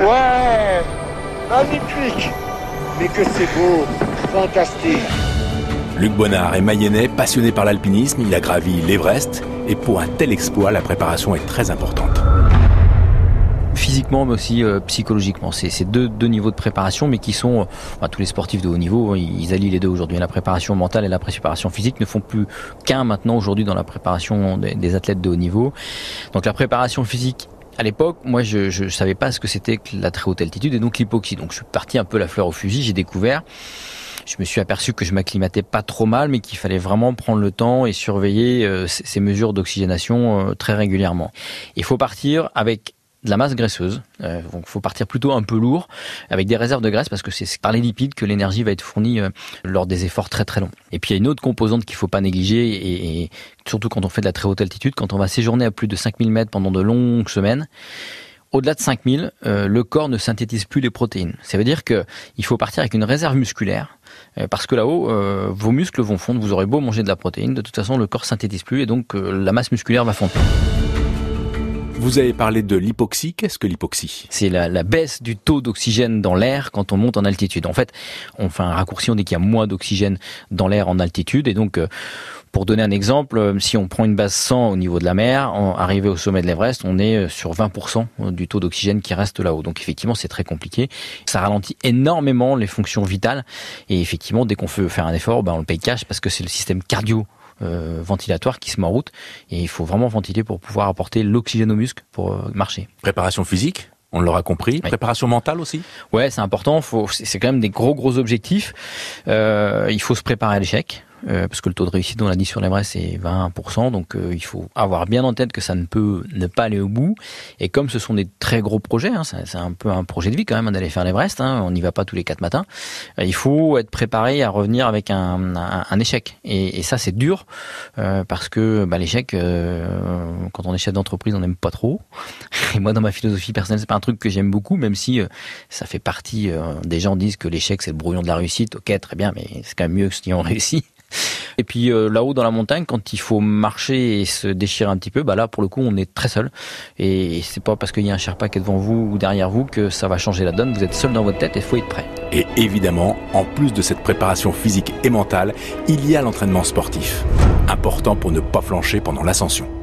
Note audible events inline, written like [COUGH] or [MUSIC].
Ouais Magnifique Mais que c'est beau Fantastique Luc Bonnard est mayennais, passionné par l'alpinisme, il a gravi l'Everest, et pour un tel exploit, la préparation est très importante physiquement mais aussi euh, psychologiquement. C'est deux, deux niveaux de préparation mais qui sont, euh, tous les sportifs de haut niveau, ils, allient les deux aujourd'hui. La préparation mentale et la préparation physique ne font plus qu'un maintenant aujourd'hui dans la préparation des, athlètes de haut niveau. Donc la préparation physique à l'époque, moi, je ne savais pas ce que c'était que la très haute altitude et donc l'hypoxie. Donc, je suis parti un peu la fleur au fusil. J'ai découvert. Je me suis aperçu que je m'acclimatais pas trop mal, mais qu'il fallait vraiment prendre le temps et surveiller euh, ces mesures d'oxygénation très régulièrement. Il faut partir avec de la masse graisseuse. Euh, donc, il faut partir plutôt un peu lourd, avec des réserves de graisse, parce que c'est par les lipides que l'énergie va être fournie euh, lors des efforts très très longs. Et puis, il y a une autre composante qu'il faut pas négliger, et, surtout quand on fait de la très haute altitude, quand on va séjourner à plus de 5000 mètres pendant de longues semaines, au-delà de 5000, euh, le corps ne synthétise plus les protéines. Ça veut dire que il faut partir avec une réserve musculaire, euh, parce que là-haut, vos muscles vont fondre, vous aurez beau manger de la protéine, de toute façon, le corps synthétise plus, et donc la masse musculaire va fondre. Vous avez parlé de l'hypoxie. Qu'est-ce que l'hypoxie? C'est la, baisse du taux d'oxygène dans l'air quand on monte en altitude. En fait, on fait un raccourci, on dit qu'il y a moins d'oxygène dans l'air en altitude. Et donc, euh, pour donner un exemple, euh, si on prend une base 100 au niveau de la mer, arrivé au sommet de l'Everest, on est euh, sur 20% du taux d'oxygène qui reste là-haut. Donc effectivement, c'est très compliqué. Ça ralentit énormément les fonctions vitales. Et effectivement, dès qu'on veut faire un effort, ben on le paye cash parce que c'est le système cardio euh, ventilatoire qui se met en route. Et il faut vraiment ventiler pour pouvoir apporter l'oxygène aux muscles pour euh, marcher. Préparation physique on l'aura compris. Préparation mentale aussi. Ouais, c'est important. c'est quand même des gros gros objectifs. Euh, il faut se préparer à l'échec. Euh, parce que le taux de réussite, on l'a dit sur l'Everest, c'est 20%, donc euh, il faut avoir bien en tête que ça ne peut ne pas aller au bout. Et comme ce sont des très gros projets, hein, c'est un peu un projet de vie quand même d'aller faire l'Everest, hein, on n'y va pas tous les quatre matins, euh, il faut être préparé à revenir avec un, un, échec. Et, et ça, c'est dur, parce que bah, l'échec, quand on est chef d'entreprise, on n'aime pas trop. [LAUGHS] Et moi, dans ma philosophie personnelle, c'est pas un truc que j'aime beaucoup, même si ça fait partie, des gens disent que l'échec, c'est le brouillon de la réussite. Ok, très bien, mais c'est quand même mieux que si on [LAUGHS] réussit. Et puis euh, là-haut dans la montagne, quand il faut marcher et se déchirer un petit peu, bah là pour le coup on est très seul. Et c'est pas parce qu'il y a un Sherpa qui est devant vous ou derrière vous que ça va changer la donne. Vous êtes seul dans votre tête et il faut être prêt. Et évidemment, en plus de cette préparation physique et mentale, il y a l'entraînement sportif. Important pour ne pas flancher pendant l'ascension.